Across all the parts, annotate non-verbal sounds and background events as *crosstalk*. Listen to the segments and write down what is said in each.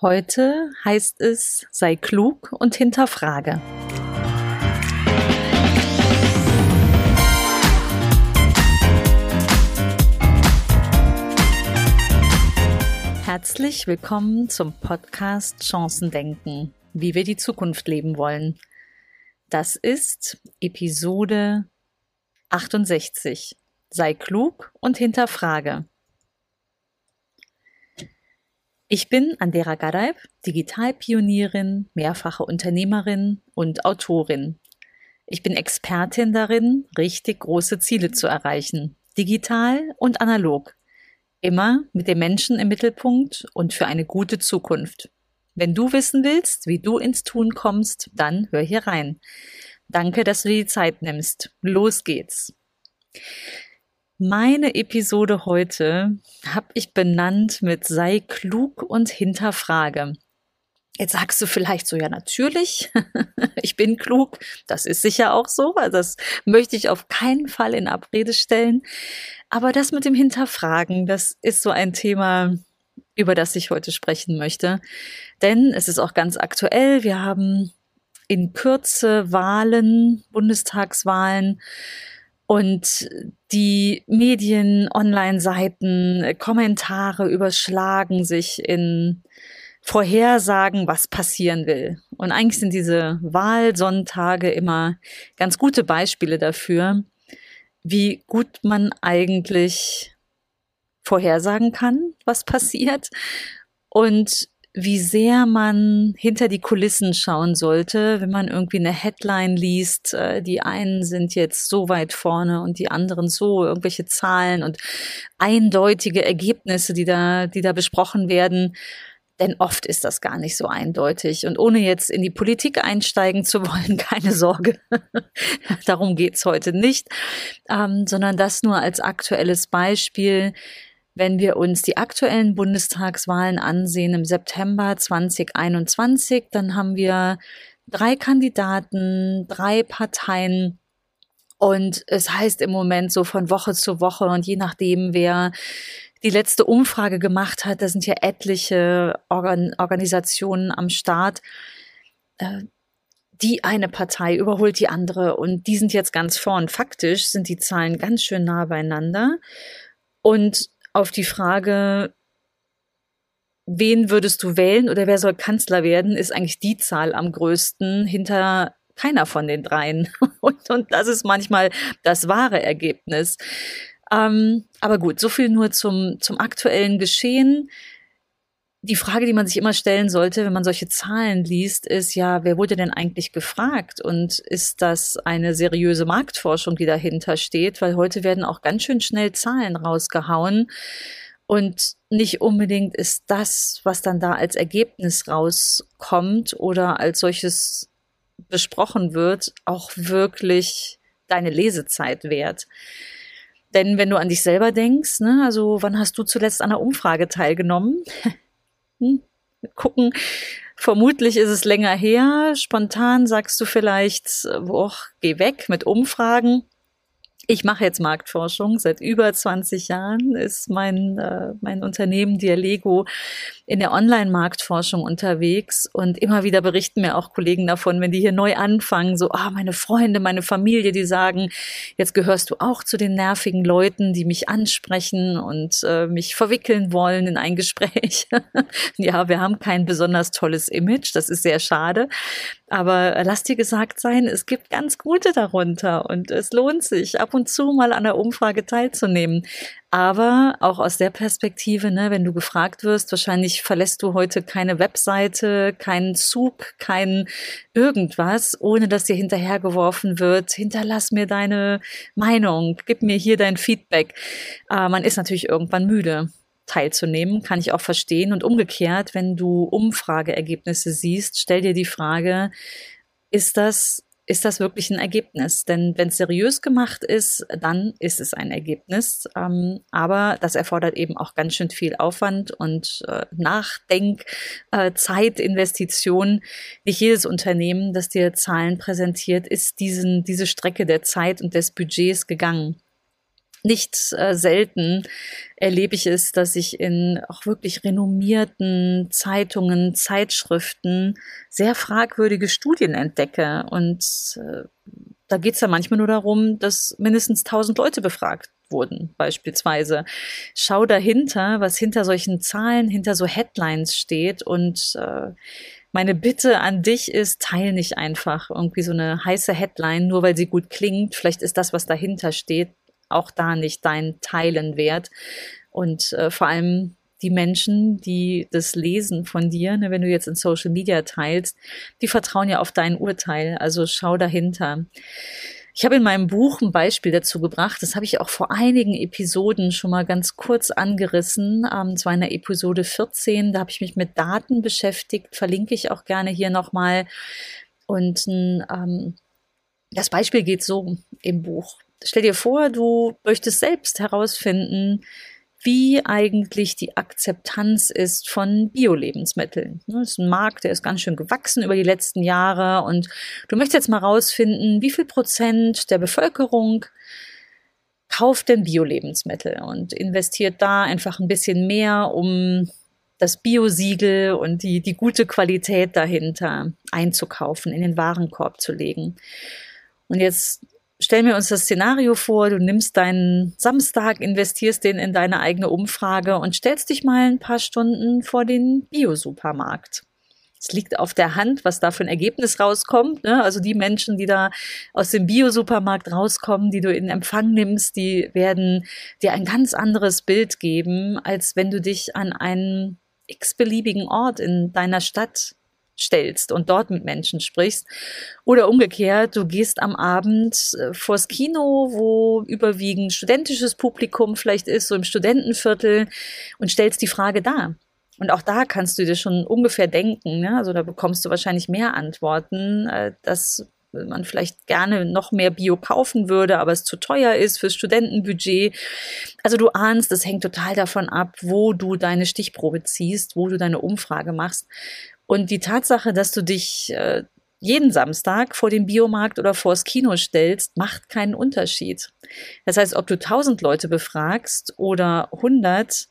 Heute heißt es, sei klug und hinterfrage. Herzlich willkommen zum Podcast Chancen denken, wie wir die Zukunft leben wollen. Das ist Episode 68. Sei klug und hinterfrage. Ich bin Andera Gareib, Digitalpionierin, mehrfache Unternehmerin und Autorin. Ich bin Expertin darin, richtig große Ziele zu erreichen, digital und analog. Immer mit dem Menschen im Mittelpunkt und für eine gute Zukunft. Wenn du wissen willst, wie du ins Tun kommst, dann hör hier rein. Danke, dass du dir die Zeit nimmst. Los geht's. Meine Episode heute habe ich benannt mit sei klug und hinterfrage. Jetzt sagst du vielleicht so, ja natürlich, *laughs* ich bin klug, das ist sicher auch so, also das möchte ich auf keinen Fall in Abrede stellen. Aber das mit dem Hinterfragen, das ist so ein Thema, über das ich heute sprechen möchte. Denn es ist auch ganz aktuell, wir haben in Kürze Wahlen, Bundestagswahlen. Und die Medien, Online-Seiten, Kommentare überschlagen sich in Vorhersagen, was passieren will. Und eigentlich sind diese Wahlsonntage immer ganz gute Beispiele dafür, wie gut man eigentlich vorhersagen kann, was passiert und wie sehr man hinter die Kulissen schauen sollte, wenn man irgendwie eine Headline liest. Äh, die einen sind jetzt so weit vorne und die anderen so, irgendwelche Zahlen und eindeutige Ergebnisse, die da, die da besprochen werden. Denn oft ist das gar nicht so eindeutig. Und ohne jetzt in die Politik einsteigen zu wollen, *laughs* keine Sorge. Darum geht's heute nicht, ähm, sondern das nur als aktuelles Beispiel wenn wir uns die aktuellen Bundestagswahlen ansehen im September 2021, dann haben wir drei Kandidaten, drei Parteien. Und es heißt im Moment so von Woche zu Woche und je nachdem, wer die letzte Umfrage gemacht hat, da sind ja etliche Organ Organisationen am Start. Äh, die eine Partei überholt die andere und die sind jetzt ganz vorn. Faktisch sind die Zahlen ganz schön nah beieinander. Und auf die Frage, wen würdest du wählen oder wer soll Kanzler werden, ist eigentlich die Zahl am größten hinter keiner von den dreien. *laughs* Und, und das ist manchmal das wahre Ergebnis. Ähm, aber gut, so viel nur zum, zum aktuellen Geschehen die Frage, die man sich immer stellen sollte, wenn man solche Zahlen liest, ist ja, wer wurde denn eigentlich gefragt? Und ist das eine seriöse Marktforschung, die dahinter steht? Weil heute werden auch ganz schön schnell Zahlen rausgehauen. Und nicht unbedingt ist das, was dann da als Ergebnis rauskommt oder als solches besprochen wird, auch wirklich deine Lesezeit wert. Denn wenn du an dich selber denkst, ne, also wann hast du zuletzt an einer Umfrage teilgenommen? *laughs* Hm, gucken. Vermutlich ist es länger her. Spontan sagst du vielleicht, boah, geh weg mit Umfragen. Ich mache jetzt Marktforschung. Seit über 20 Jahren ist mein, äh, mein Unternehmen Dialego in der Online-Marktforschung unterwegs und immer wieder berichten mir auch Kollegen davon, wenn die hier neu anfangen, so, ah, meine Freunde, meine Familie, die sagen, jetzt gehörst du auch zu den nervigen Leuten, die mich ansprechen und äh, mich verwickeln wollen in ein *laughs* Gespräch. ja, wir haben kein besonders tolles Image, das ist sehr schade. Aber lass dir gesagt sein, es gibt ganz gute darunter und es lohnt sich, ab und zu mal an der Umfrage teilzunehmen. Aber auch aus der Perspektive, ne, wenn du gefragt wirst, wahrscheinlich verlässt du heute keine Webseite, keinen Zug, kein irgendwas, ohne dass dir hinterhergeworfen wird, hinterlass mir deine Meinung, gib mir hier dein Feedback. Äh, man ist natürlich irgendwann müde teilzunehmen, kann ich auch verstehen. Und umgekehrt, wenn du Umfrageergebnisse siehst, stell dir die Frage, ist das ist das wirklich ein Ergebnis. Denn wenn es seriös gemacht ist, dann ist es ein Ergebnis. Ähm, aber das erfordert eben auch ganz schön viel Aufwand und äh, Nachdenk, äh, Zeit, Investition. Nicht jedes Unternehmen, das dir Zahlen präsentiert, ist diesen, diese Strecke der Zeit und des Budgets gegangen. Nicht äh, selten erlebe ich es, dass ich in auch wirklich renommierten Zeitungen, Zeitschriften sehr fragwürdige Studien entdecke. Und äh, da geht es ja manchmal nur darum, dass mindestens tausend Leute befragt wurden, beispielsweise. Schau dahinter, was hinter solchen Zahlen, hinter so Headlines steht und äh, meine Bitte an dich ist, teil nicht einfach irgendwie so eine heiße Headline, nur weil sie gut klingt. Vielleicht ist das, was dahinter steht, auch da nicht dein Teilen wert. Und äh, vor allem die Menschen, die das lesen von dir, ne, wenn du jetzt in Social Media teilst, die vertrauen ja auf dein Urteil. Also schau dahinter. Ich habe in meinem Buch ein Beispiel dazu gebracht. Das habe ich auch vor einigen Episoden schon mal ganz kurz angerissen. Ähm, zwar in der Episode 14. Da habe ich mich mit Daten beschäftigt. Verlinke ich auch gerne hier nochmal. Und ähm, das Beispiel geht so im Buch. Stell dir vor, du möchtest selbst herausfinden, wie eigentlich die Akzeptanz ist von Bio-Lebensmitteln. Ne, das ist ein Markt, der ist ganz schön gewachsen über die letzten Jahre und du möchtest jetzt mal rausfinden, wie viel Prozent der Bevölkerung kauft denn Bio-Lebensmittel und investiert da einfach ein bisschen mehr, um das Bio-Siegel und die, die gute Qualität dahinter einzukaufen, in den Warenkorb zu legen. Und jetzt stellen wir uns das Szenario vor, du nimmst deinen Samstag, investierst den in deine eigene Umfrage und stellst dich mal ein paar Stunden vor den Bio-Supermarkt. Es liegt auf der Hand, was da für ein Ergebnis rauskommt. Ne? Also die Menschen, die da aus dem Bio-Supermarkt rauskommen, die du in Empfang nimmst, die werden dir ein ganz anderes Bild geben, als wenn du dich an einen x-beliebigen Ort in deiner Stadt stellst und dort mit Menschen sprichst. Oder umgekehrt, du gehst am Abend äh, vors Kino, wo überwiegend studentisches Publikum vielleicht ist, so im Studentenviertel und stellst die Frage da. Und auch da kannst du dir schon ungefähr denken, ne? also da bekommst du wahrscheinlich mehr Antworten, äh, dass man vielleicht gerne noch mehr Bio kaufen würde, aber es zu teuer ist fürs Studentenbudget. Also du ahnst, es hängt total davon ab, wo du deine Stichprobe ziehst, wo du deine Umfrage machst. Und die Tatsache, dass du dich äh, jeden Samstag vor dem Biomarkt oder vors Kino stellst, macht keinen Unterschied. Das heißt, ob du 1000 Leute befragst oder 100,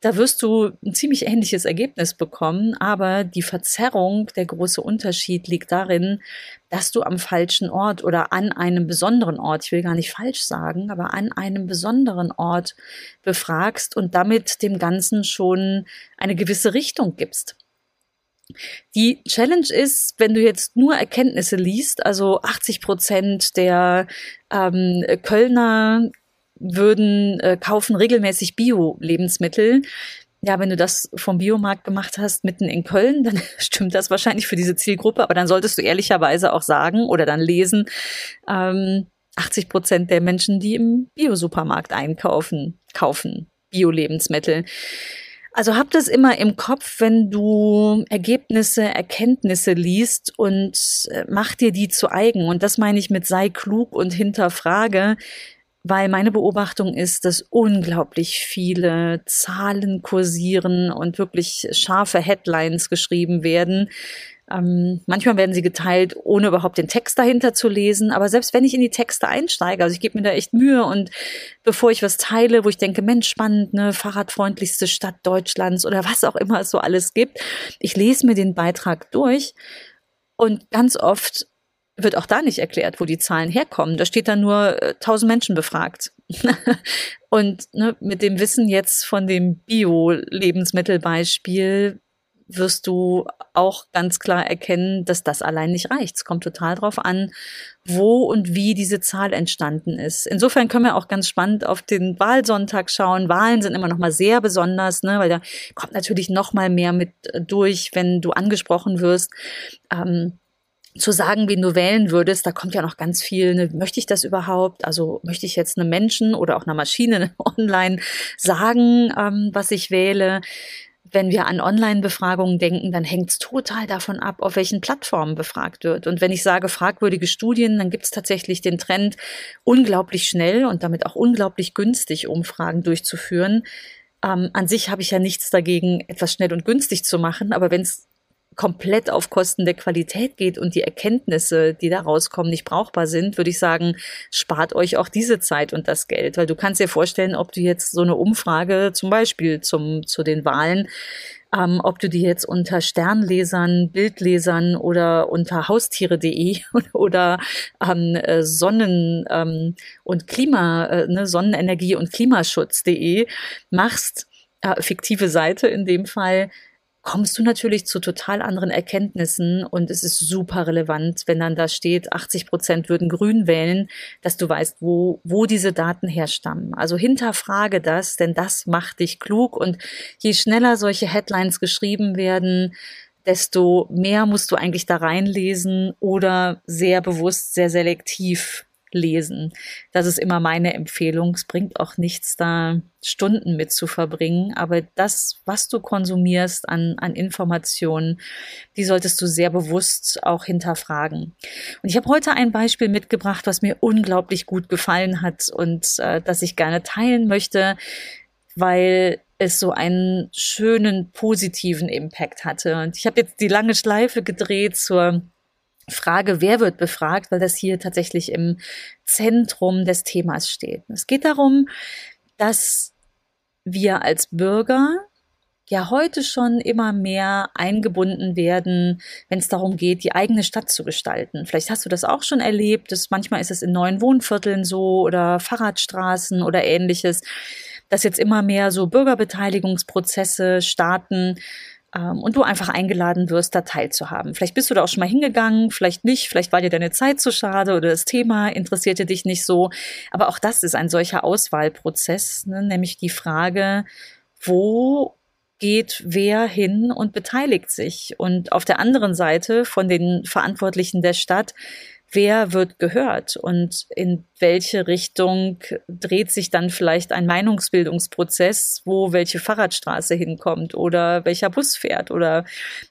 da wirst du ein ziemlich ähnliches Ergebnis bekommen, aber die Verzerrung, der große Unterschied liegt darin, dass du am falschen Ort oder an einem besonderen Ort, ich will gar nicht falsch sagen, aber an einem besonderen Ort befragst und damit dem Ganzen schon eine gewisse Richtung gibst. Die Challenge ist, wenn du jetzt nur Erkenntnisse liest, also 80 Prozent der ähm, Kölner würden äh, kaufen regelmäßig Bio-Lebensmittel. Ja, wenn du das vom Biomarkt gemacht hast, mitten in Köln, dann *laughs* stimmt das wahrscheinlich für diese Zielgruppe, aber dann solltest du ehrlicherweise auch sagen oder dann lesen, ähm, 80 Prozent der Menschen, die im Biosupermarkt einkaufen, kaufen Bio-Lebensmittel. Also hab das immer im Kopf, wenn du Ergebnisse, Erkenntnisse liest und äh, mach dir die zu eigen. Und das meine ich mit sei klug und hinterfrage, weil meine Beobachtung ist, dass unglaublich viele Zahlen kursieren und wirklich scharfe Headlines geschrieben werden, ähm, manchmal werden sie geteilt, ohne überhaupt den Text dahinter zu lesen. Aber selbst wenn ich in die Texte einsteige, also ich gebe mir da echt Mühe und bevor ich was teile, wo ich denke, Mensch, spannend, ne, fahrradfreundlichste Stadt Deutschlands oder was auch immer es so alles gibt, ich lese mir den Beitrag durch und ganz oft wird auch da nicht erklärt, wo die Zahlen herkommen. Da steht dann nur äh, 1000 Menschen befragt. *laughs* und ne, mit dem Wissen jetzt von dem Bio-Lebensmittelbeispiel wirst du auch ganz klar erkennen, dass das allein nicht reicht. Es kommt total drauf an, wo und wie diese Zahl entstanden ist. Insofern können wir auch ganz spannend auf den Wahlsonntag schauen. Wahlen sind immer noch mal sehr besonders, ne, weil da kommt natürlich noch mal mehr mit durch, wenn du angesprochen wirst. Ähm, zu sagen, wen du wählen würdest, da kommt ja noch ganz viel, ne, möchte ich das überhaupt? Also möchte ich jetzt einem Menschen oder auch einer Maschine *laughs* online sagen, ähm, was ich wähle? Wenn wir an Online-Befragungen denken, dann hängt es total davon ab, auf welchen Plattformen befragt wird. Und wenn ich sage fragwürdige Studien, dann gibt es tatsächlich den Trend, unglaublich schnell und damit auch unglaublich günstig Umfragen durchzuführen. Ähm, an sich habe ich ja nichts dagegen, etwas schnell und günstig zu machen, aber wenn es komplett auf Kosten der Qualität geht und die Erkenntnisse, die da rauskommen, nicht brauchbar sind, würde ich sagen, spart euch auch diese Zeit und das Geld. Weil du kannst dir vorstellen, ob du jetzt so eine Umfrage zum Beispiel zum, zu den Wahlen ähm, ob du die jetzt unter Sternlesern, Bildlesern oder unter Haustiere.de *laughs* oder ähm, äh, Sonnen- ähm, und Klima, äh, ne, Sonnenenergie und Klimaschutz.de machst, äh, fiktive Seite in dem Fall, kommst du natürlich zu total anderen Erkenntnissen und es ist super relevant, wenn dann da steht, 80 Prozent würden grün wählen, dass du weißt, wo, wo diese Daten herstammen. Also hinterfrage das, denn das macht dich klug und je schneller solche Headlines geschrieben werden, desto mehr musst du eigentlich da reinlesen oder sehr bewusst, sehr selektiv lesen. Das ist immer meine Empfehlung. Es bringt auch nichts, da Stunden mit zu verbringen. Aber das, was du konsumierst an, an Informationen, die solltest du sehr bewusst auch hinterfragen. Und ich habe heute ein Beispiel mitgebracht, was mir unglaublich gut gefallen hat und äh, das ich gerne teilen möchte, weil es so einen schönen positiven Impact hatte. Und ich habe jetzt die lange Schleife gedreht zur Frage, wer wird befragt, weil das hier tatsächlich im Zentrum des Themas steht. Es geht darum, dass wir als Bürger ja heute schon immer mehr eingebunden werden, wenn es darum geht, die eigene Stadt zu gestalten. Vielleicht hast du das auch schon erlebt, dass manchmal ist es in neuen Wohnvierteln so oder Fahrradstraßen oder ähnliches, dass jetzt immer mehr so Bürgerbeteiligungsprozesse starten, ähm, und du einfach eingeladen wirst, da teilzuhaben. Vielleicht bist du da auch schon mal hingegangen, vielleicht nicht, vielleicht war dir deine Zeit zu schade oder das Thema interessierte dich nicht so. Aber auch das ist ein solcher Auswahlprozess, ne? nämlich die Frage, wo geht wer hin und beteiligt sich? Und auf der anderen Seite von den Verantwortlichen der Stadt, wer wird gehört und in welche Richtung dreht sich dann vielleicht ein Meinungsbildungsprozess, wo welche Fahrradstraße hinkommt oder welcher Bus fährt oder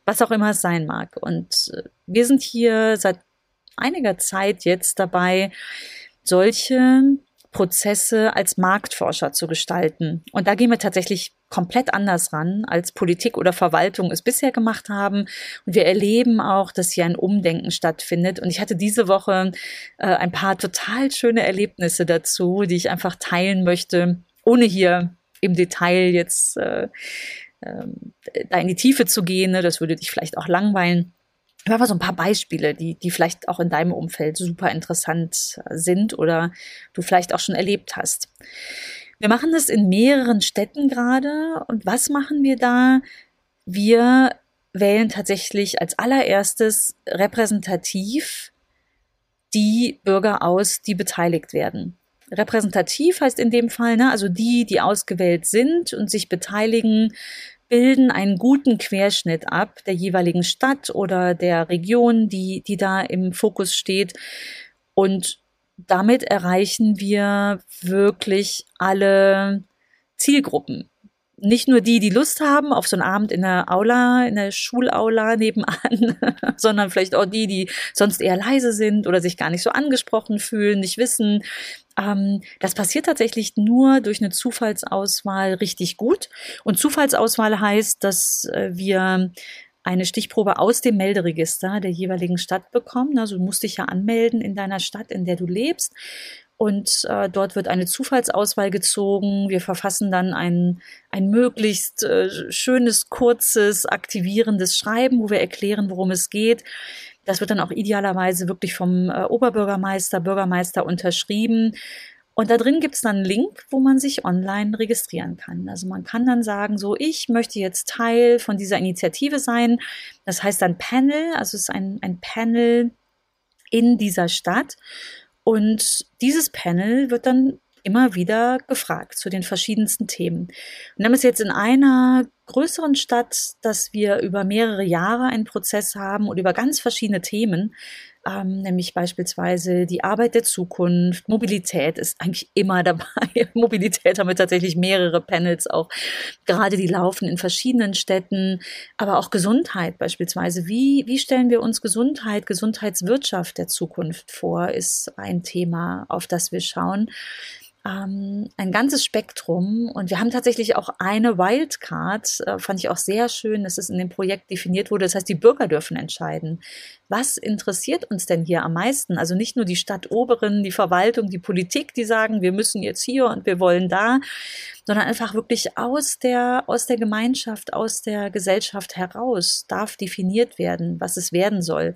was auch immer es sein mag. Und äh, wir sind hier seit einiger Zeit jetzt dabei, solche Prozesse als Marktforscher zu gestalten. Und da gehen wir tatsächlich komplett anders ran, als Politik oder Verwaltung es bisher gemacht haben. Und wir erleben auch, dass hier ein Umdenken stattfindet. Und ich hatte diese Woche äh, ein paar total schöne Erlebnisse dazu, die ich einfach teilen möchte, ohne hier im Detail jetzt äh, äh, da in die Tiefe zu gehen. Ne? Das würde dich vielleicht auch langweilen. Aber so ein paar Beispiele, die, die vielleicht auch in deinem Umfeld super interessant sind oder du vielleicht auch schon erlebt hast. Wir machen das in mehreren Städten gerade. Und was machen wir da? Wir wählen tatsächlich als allererstes repräsentativ die Bürger aus, die beteiligt werden. Repräsentativ heißt in dem Fall, ne, also die, die ausgewählt sind und sich beteiligen, bilden einen guten Querschnitt ab der jeweiligen Stadt oder der Region, die, die da im Fokus steht. Und damit erreichen wir wirklich alle Zielgruppen nicht nur die, die Lust haben auf so einen Abend in der Aula, in der Schulaula nebenan, *laughs* sondern vielleicht auch die, die sonst eher leise sind oder sich gar nicht so angesprochen fühlen, nicht wissen. Ähm, das passiert tatsächlich nur durch eine Zufallsauswahl richtig gut. Und Zufallsauswahl heißt, dass äh, wir eine Stichprobe aus dem Melderegister der jeweiligen Stadt bekommen. Also du musst dich ja anmelden in deiner Stadt, in der du lebst und äh, dort wird eine Zufallsauswahl gezogen. Wir verfassen dann ein, ein möglichst äh, schönes, kurzes, aktivierendes Schreiben, wo wir erklären, worum es geht. Das wird dann auch idealerweise wirklich vom äh, Oberbürgermeister, Bürgermeister unterschrieben. Und da drin gibt's dann einen Link, wo man sich online registrieren kann. Also man kann dann sagen, so, ich möchte jetzt Teil von dieser Initiative sein. Das heißt dann Panel, also es ist ein, ein Panel in dieser Stadt. Und dieses Panel wird dann immer wieder gefragt zu den verschiedensten Themen. Und haben es jetzt in einer größeren Stadt, dass wir über mehrere Jahre einen Prozess haben und über ganz verschiedene Themen, ähm, nämlich beispielsweise die Arbeit der Zukunft, Mobilität ist eigentlich immer *laughs* dabei. Mobilität haben wir tatsächlich mehrere Panels auch, gerade die laufen in verschiedenen Städten, aber auch Gesundheit beispielsweise. Wie, wie stellen wir uns Gesundheit, Gesundheitswirtschaft der Zukunft vor, ist ein Thema, auf das wir schauen. Ähm, ein ganzes Spektrum und wir haben tatsächlich auch eine Wildcard, äh, fand ich auch sehr schön, dass es in dem Projekt definiert wurde. Das heißt, die Bürger dürfen entscheiden. Was interessiert uns denn hier am meisten? Also nicht nur die Stadtoberen, die Verwaltung, die Politik, die sagen, wir müssen jetzt hier und wir wollen da, sondern einfach wirklich aus der, aus der Gemeinschaft, aus der Gesellschaft heraus darf definiert werden, was es werden soll.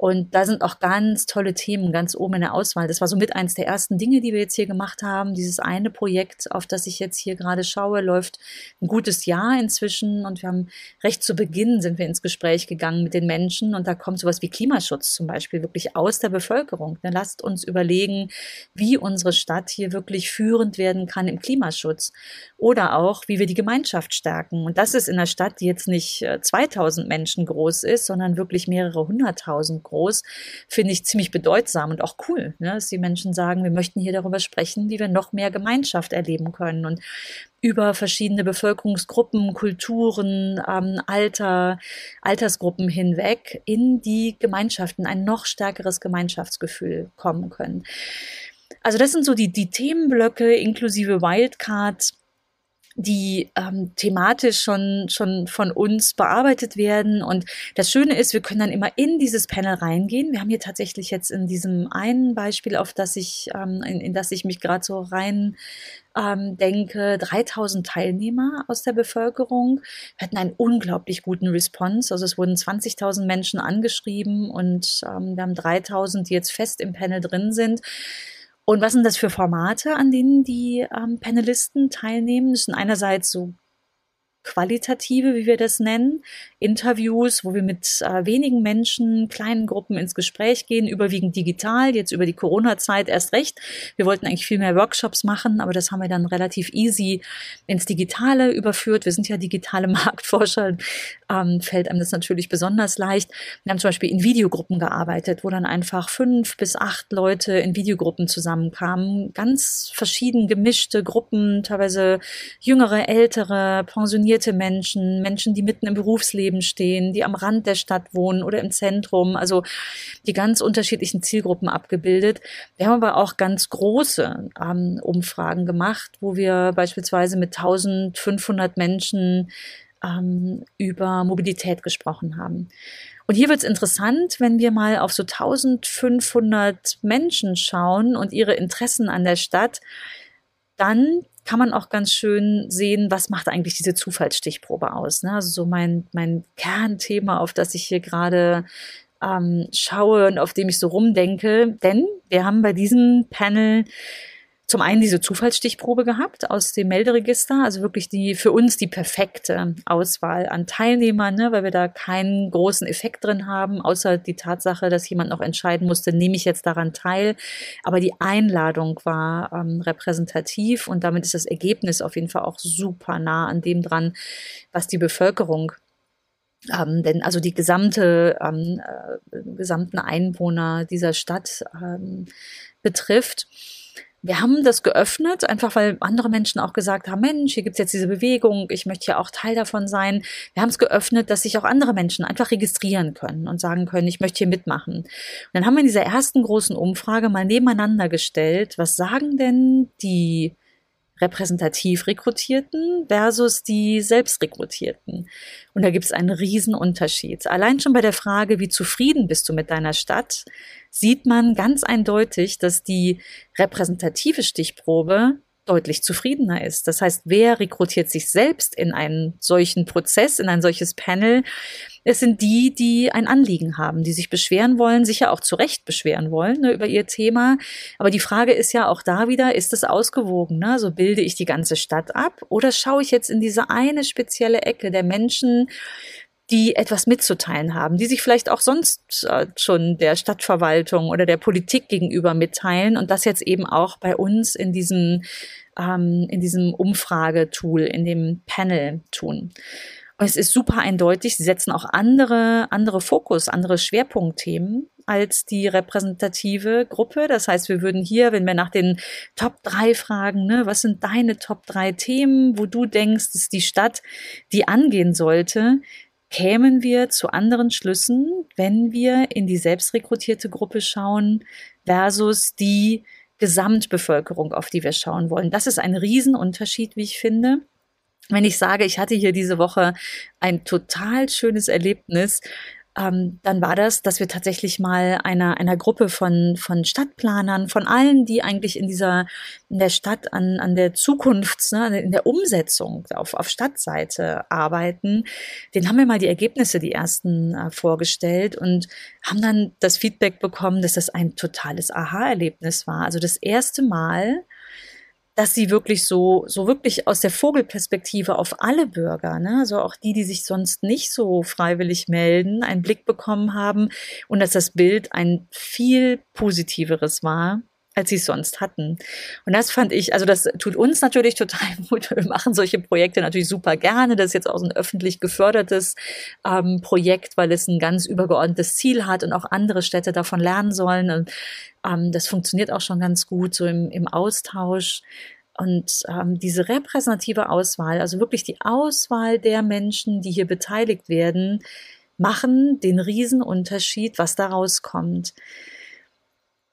Und da sind auch ganz tolle Themen ganz oben in der Auswahl. Das war somit eins der ersten Dinge, die wir jetzt hier gemacht haben. Dieses eine Projekt, auf das ich jetzt hier gerade schaue, läuft ein gutes Jahr inzwischen. Und wir haben recht zu Beginn sind wir ins Gespräch gegangen mit den Menschen. Und da kommt sowas wie Klimaschutz zum Beispiel wirklich aus der Bevölkerung. Dann lasst uns überlegen, wie unsere Stadt hier wirklich führend werden kann im Klimaschutz. Oder auch, wie wir die Gemeinschaft stärken. Und das ist in einer Stadt, die jetzt nicht 2000 äh, Menschen groß ist, sondern wirklich mehrere hunderttausend groß, finde ich ziemlich bedeutsam und auch cool, ne? dass die Menschen sagen, wir möchten hier darüber sprechen, wie wir noch mehr Gemeinschaft erleben können und über verschiedene Bevölkerungsgruppen, Kulturen, ähm, Alter, Altersgruppen hinweg in die Gemeinschaften ein noch stärkeres Gemeinschaftsgefühl kommen können. Also das sind so die, die Themenblöcke inklusive Wildcards, die ähm, thematisch schon, schon von uns bearbeitet werden. Und das Schöne ist, wir können dann immer in dieses Panel reingehen. Wir haben hier tatsächlich jetzt in diesem einen Beispiel, auf das ich, ähm, in, in das ich mich gerade so rein ähm, denke, 3000 Teilnehmer aus der Bevölkerung. Wir hatten einen unglaublich guten Response. Also es wurden 20.000 Menschen angeschrieben und ähm, wir haben 3000, die jetzt fest im Panel drin sind. Und was sind das für Formate, an denen die ähm, Panelisten teilnehmen? Das sind einerseits so qualitative, wie wir das nennen, Interviews, wo wir mit äh, wenigen Menschen, kleinen Gruppen ins Gespräch gehen, überwiegend digital, jetzt über die Corona-Zeit erst recht. Wir wollten eigentlich viel mehr Workshops machen, aber das haben wir dann relativ easy ins Digitale überführt. Wir sind ja digitale *laughs* Marktforscher, ähm, fällt einem das natürlich besonders leicht. Wir haben zum Beispiel in Videogruppen gearbeitet, wo dann einfach fünf bis acht Leute in Videogruppen zusammenkamen, ganz verschieden gemischte Gruppen, teilweise jüngere, ältere, pensionierte pensionierte Menschen, Menschen, die mitten im Berufsleben stehen, die am Rand der Stadt wohnen oder im Zentrum, also die ganz unterschiedlichen Zielgruppen abgebildet. Wir haben aber auch ganz große ähm, Umfragen gemacht, wo wir beispielsweise mit 1500 Menschen ähm, über Mobilität gesprochen haben. Und hier wird es interessant, wenn wir mal auf so 1500 Menschen schauen und ihre Interessen an der Stadt, dann kann man auch ganz schön sehen, was macht eigentlich diese Zufallsstichprobe aus. Ne? Also so mein, mein Kernthema, auf das ich hier gerade ähm, schaue und auf dem ich so rumdenke. Denn wir haben bei diesem Panel zum einen diese Zufallsstichprobe gehabt aus dem Melderegister, also wirklich die für uns die perfekte Auswahl an Teilnehmern, ne, weil wir da keinen großen Effekt drin haben, außer die Tatsache, dass jemand noch entscheiden musste, nehme ich jetzt daran teil. Aber die Einladung war ähm, repräsentativ und damit ist das Ergebnis auf jeden Fall auch super nah an dem dran, was die Bevölkerung ähm, denn also die gesamte ähm, äh, gesamten Einwohner dieser Stadt ähm, betrifft wir haben das geöffnet, einfach weil andere Menschen auch gesagt haben, Mensch, hier gibt's jetzt diese Bewegung, ich möchte ja auch Teil davon sein. Wir haben es geöffnet, dass sich auch andere Menschen einfach registrieren können und sagen können, ich möchte hier mitmachen. Und dann haben wir in dieser ersten großen Umfrage mal nebeneinander gestellt, was sagen denn die repräsentativ Rekrutierten versus die Selbstrekrutierten. Und da gibt es einen riesen Unterschied. Allein schon bei der Frage, wie zufrieden bist du mit deiner Stadt, sieht man ganz eindeutig, dass die repräsentative Stichprobe deutlich zufriedener ist. Das heißt, wer rekrutiert sich selbst in einen solchen Prozess, in ein solches Panel? Es sind die, die ein Anliegen haben, die sich beschweren wollen, sicher auch zu Recht beschweren wollen ne, über ihr Thema. Aber die Frage ist ja auch da wieder, ist es ausgewogen? Ne? So bilde ich die ganze Stadt ab oder schaue ich jetzt in diese eine spezielle Ecke der Menschen, die etwas mitzuteilen haben, die sich vielleicht auch sonst äh, schon der Stadtverwaltung oder der Politik gegenüber mitteilen und das jetzt eben auch bei uns in diesem, ähm, in diesem Umfragetool, in dem Panel tun. Und es ist super eindeutig, sie setzen auch andere, andere Fokus, andere Schwerpunktthemen als die repräsentative Gruppe. Das heißt, wir würden hier, wenn wir nach den Top drei fragen, ne, was sind deine Top drei Themen, wo du denkst, dass die Stadt die angehen sollte, kämen wir zu anderen Schlüssen, wenn wir in die selbstrekrutierte Gruppe schauen versus die, Gesamtbevölkerung, auf die wir schauen wollen. Das ist ein Riesenunterschied, wie ich finde. Wenn ich sage, ich hatte hier diese Woche ein total schönes Erlebnis, ähm, dann war das, dass wir tatsächlich mal einer, einer Gruppe von, von Stadtplanern, von allen, die eigentlich in dieser, in der Stadt an, an der Zukunft, ne, in der Umsetzung auf, auf Stadtseite arbeiten, den haben wir mal die Ergebnisse, die ersten äh, vorgestellt und haben dann das Feedback bekommen, dass das ein totales Aha-Erlebnis war. Also das erste Mal, dass sie wirklich so, so wirklich aus der Vogelperspektive auf alle Bürger, ne, also auch die, die sich sonst nicht so freiwillig melden, einen Blick bekommen haben und dass das Bild ein viel positiveres war als sie es sonst hatten. Und das fand ich, also das tut uns natürlich *laughs* total gut. Wir machen solche Projekte natürlich super gerne. Das ist jetzt auch so ein öffentlich gefördertes ähm, Projekt, weil es ein ganz übergeordnetes Ziel hat und auch andere Städte davon lernen sollen. Und ähm, das funktioniert auch schon ganz gut so im, im Austausch. Und ähm, diese repräsentative Auswahl, also wirklich die Auswahl der Menschen, die hier beteiligt werden, machen den Riesenunterschied, was daraus kommt.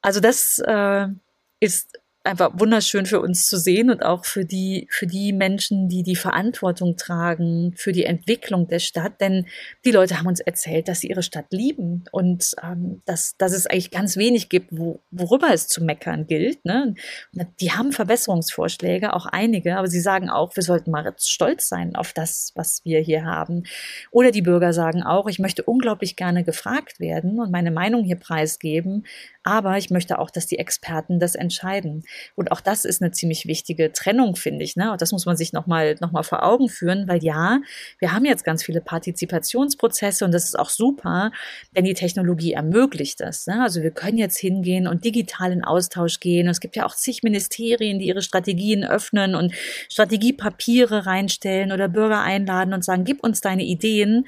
Also das äh, ist einfach wunderschön für uns zu sehen und auch für die, für die Menschen, die die Verantwortung tragen für die Entwicklung der Stadt. Denn die Leute haben uns erzählt, dass sie ihre Stadt lieben und ähm, dass, dass es eigentlich ganz wenig gibt, wo, worüber es zu meckern gilt. Ne? Die haben Verbesserungsvorschläge, auch einige, aber sie sagen auch, wir sollten mal stolz sein auf das, was wir hier haben. Oder die Bürger sagen auch, ich möchte unglaublich gerne gefragt werden und meine Meinung hier preisgeben, aber ich möchte auch, dass die Experten das entscheiden. Und auch das ist eine ziemlich wichtige Trennung, finde ich. Ne? Und das muss man sich nochmal noch mal vor Augen führen, weil ja, wir haben jetzt ganz viele Partizipationsprozesse und das ist auch super, denn die Technologie ermöglicht das. Ne? Also wir können jetzt hingehen und digital in Austausch gehen. Und es gibt ja auch zig Ministerien, die ihre Strategien öffnen und Strategiepapiere reinstellen oder Bürger einladen und sagen, gib uns deine Ideen.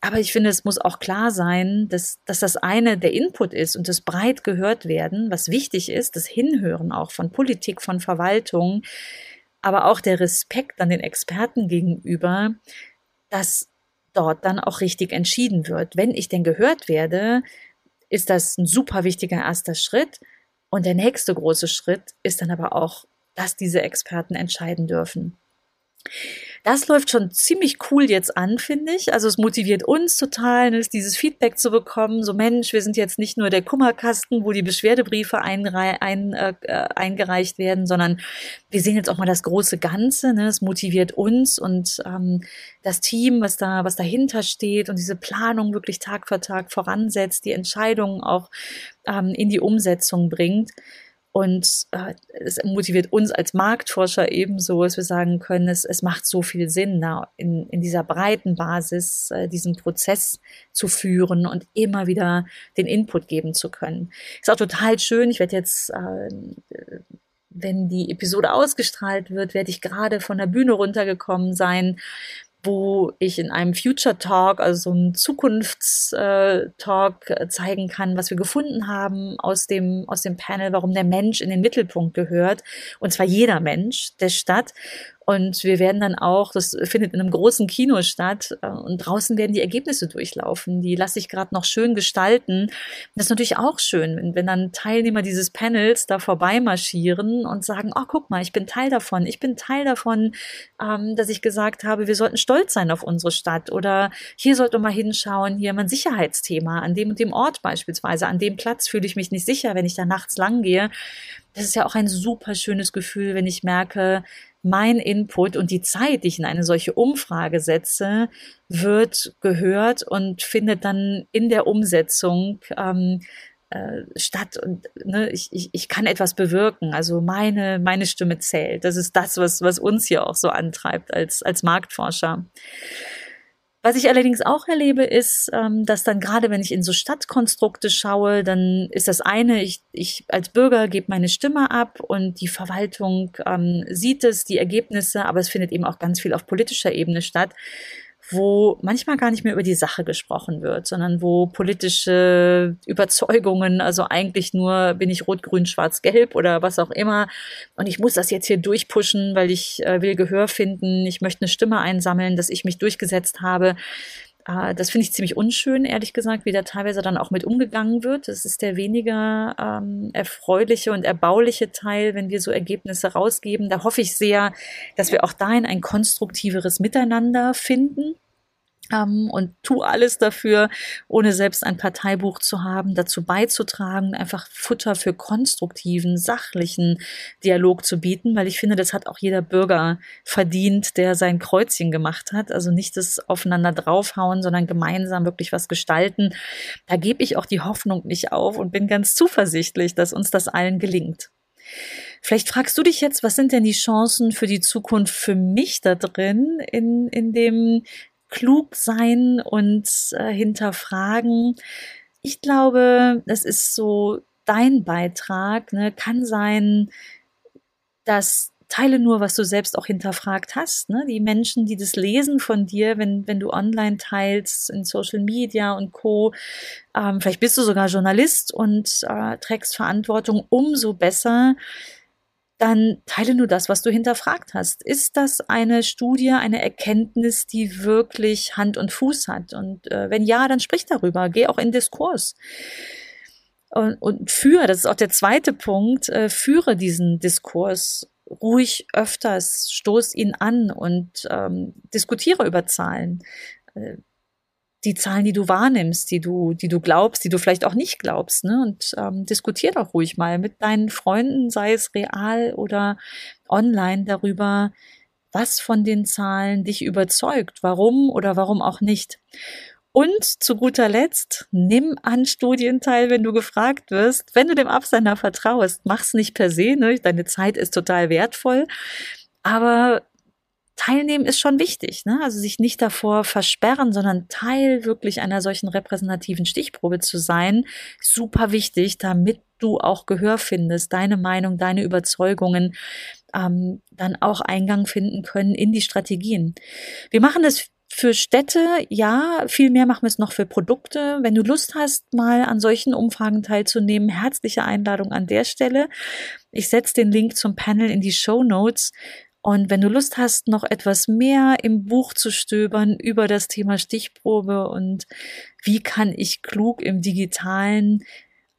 Aber ich finde, es muss auch klar sein, dass, dass das eine der Input ist und das breit gehört werden, was wichtig ist, das Hinhören auch von Politik, von Verwaltung, aber auch der Respekt an den Experten gegenüber, dass dort dann auch richtig entschieden wird. Wenn ich denn gehört werde, ist das ein super wichtiger erster Schritt. Und der nächste große Schritt ist dann aber auch, dass diese Experten entscheiden dürfen. Das läuft schon ziemlich cool jetzt an, finde ich. Also es motiviert uns total, ne, dieses Feedback zu bekommen. So Mensch, wir sind jetzt nicht nur der Kummerkasten, wo die Beschwerdebriefe ein, ein, äh, eingereicht werden, sondern wir sehen jetzt auch mal das große Ganze. Ne? Es motiviert uns und ähm, das Team, was da, was dahinter steht und diese Planung wirklich Tag für Tag voransetzt, die Entscheidungen auch ähm, in die Umsetzung bringt. Und äh, es motiviert uns als Marktforscher ebenso, dass wir sagen können, es, es macht so viel Sinn, na, in, in dieser breiten Basis äh, diesen Prozess zu führen und immer wieder den Input geben zu können. Ist auch total schön. Ich werde jetzt, äh, wenn die Episode ausgestrahlt wird, werde ich gerade von der Bühne runtergekommen sein wo ich in einem Future Talk, also so einem Zukunftstalk äh, zeigen kann, was wir gefunden haben aus dem, aus dem Panel, warum der Mensch in den Mittelpunkt gehört. Und zwar jeder Mensch der Stadt. Und wir werden dann auch, das findet in einem großen Kino statt, äh, und draußen werden die Ergebnisse durchlaufen. Die lasse ich gerade noch schön gestalten. Das ist natürlich auch schön, wenn, wenn dann Teilnehmer dieses Panels da vorbeimarschieren und sagen, oh, guck mal, ich bin Teil davon. Ich bin Teil davon, ähm, dass ich gesagt habe, wir sollten stolz sein auf unsere Stadt. Oder hier sollte man hinschauen, hier mal ein Sicherheitsthema, an dem und dem Ort beispielsweise, an dem Platz fühle ich mich nicht sicher, wenn ich da nachts lang gehe. Das ist ja auch ein super schönes Gefühl, wenn ich merke, mein Input und die Zeit, die ich in eine solche Umfrage setze, wird gehört und findet dann in der Umsetzung ähm, äh, statt und ne, ich, ich, ich kann etwas bewirken. Also meine, meine Stimme zählt. Das ist das, was, was uns hier auch so antreibt als, als Marktforscher. Was ich allerdings auch erlebe, ist, ähm, dass dann gerade, wenn ich in so Stadtkonstrukte schaue, dann ist das eine, ich, ich als Bürger gebe meine Stimme ab und die Verwaltung ähm, sieht es, die Ergebnisse, aber es findet eben auch ganz viel auf politischer Ebene statt wo manchmal gar nicht mehr über die Sache gesprochen wird, sondern wo politische Überzeugungen, also eigentlich nur bin ich rot, grün, schwarz, gelb oder was auch immer und ich muss das jetzt hier durchpushen, weil ich äh, will Gehör finden, ich möchte eine Stimme einsammeln, dass ich mich durchgesetzt habe. Äh, das finde ich ziemlich unschön, ehrlich gesagt, wie da teilweise dann auch mit umgegangen wird. Das ist der weniger ähm, erfreuliche und erbauliche Teil, wenn wir so Ergebnisse rausgeben. Da hoffe ich sehr, dass wir auch dahin ein konstruktiveres Miteinander finden und tu alles dafür, ohne selbst ein Parteibuch zu haben, dazu beizutragen, einfach Futter für konstruktiven, sachlichen Dialog zu bieten, weil ich finde, das hat auch jeder Bürger verdient, der sein Kreuzchen gemacht hat. Also nicht das aufeinander draufhauen, sondern gemeinsam wirklich was gestalten. Da gebe ich auch die Hoffnung nicht auf und bin ganz zuversichtlich, dass uns das allen gelingt. Vielleicht fragst du dich jetzt, was sind denn die Chancen für die Zukunft für mich da drin in, in dem klug sein und äh, hinterfragen. Ich glaube, das ist so dein Beitrag. Ne? Kann sein, dass teile nur, was du selbst auch hinterfragt hast. Ne? Die Menschen, die das lesen von dir, wenn, wenn du online teilst, in Social Media und Co. Ähm, vielleicht bist du sogar Journalist und äh, trägst Verantwortung, umso besser dann teile nur das, was du hinterfragt hast. Ist das eine Studie, eine Erkenntnis, die wirklich Hand und Fuß hat? Und äh, wenn ja, dann sprich darüber, geh auch in Diskurs. Und, und führe, das ist auch der zweite Punkt, äh, führe diesen Diskurs ruhig öfters, stoß ihn an und ähm, diskutiere über Zahlen. Äh, die Zahlen, die du wahrnimmst, die du, die du glaubst, die du vielleicht auch nicht glaubst, ne? Und ähm, diskutier doch ruhig mal mit deinen Freunden, sei es real oder online, darüber, was von den Zahlen dich überzeugt, warum oder warum auch nicht. Und zu guter Letzt, nimm an Studien teil, wenn du gefragt wirst. Wenn du dem Absender vertraust, mach's nicht per se, ne? deine Zeit ist total wertvoll. Aber Teilnehmen ist schon wichtig, ne? Also sich nicht davor versperren, sondern Teil wirklich einer solchen repräsentativen Stichprobe zu sein, super wichtig, damit du auch Gehör findest, deine Meinung, deine Überzeugungen ähm, dann auch Eingang finden können in die Strategien. Wir machen das für Städte, ja, viel mehr machen wir es noch für Produkte. Wenn du Lust hast, mal an solchen Umfragen teilzunehmen, herzliche Einladung an der Stelle. Ich setze den Link zum Panel in die Show Notes. Und wenn du Lust hast, noch etwas mehr im Buch zu stöbern über das Thema Stichprobe und wie kann ich klug im digitalen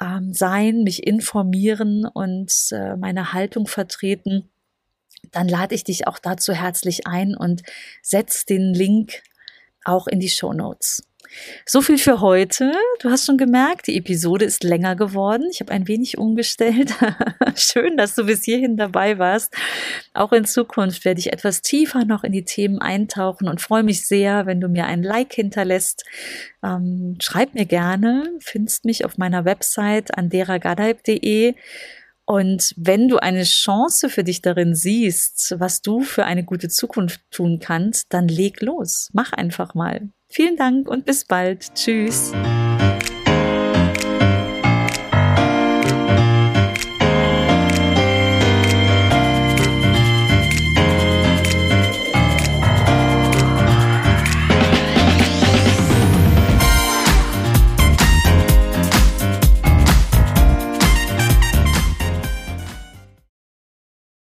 ähm, sein, mich informieren und äh, meine Haltung vertreten, dann lade ich dich auch dazu herzlich ein und setz den Link auch in die Show Notes. So viel für heute. Du hast schon gemerkt, die Episode ist länger geworden. Ich habe ein wenig umgestellt. *laughs* Schön, dass du bis hierhin dabei warst. Auch in Zukunft werde ich etwas tiefer noch in die Themen eintauchen und freue mich sehr, wenn du mir ein Like hinterlässt. Ähm, schreib mir gerne, findest mich auf meiner Website anderagadaib.de. Und wenn du eine Chance für dich darin siehst, was du für eine gute Zukunft tun kannst, dann leg los. Mach einfach mal. Vielen Dank und bis bald. Tschüss.